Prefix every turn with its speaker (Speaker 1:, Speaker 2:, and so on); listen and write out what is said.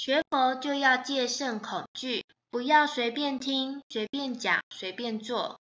Speaker 1: 学佛就要戒慎恐惧不要随便听随便讲随便做。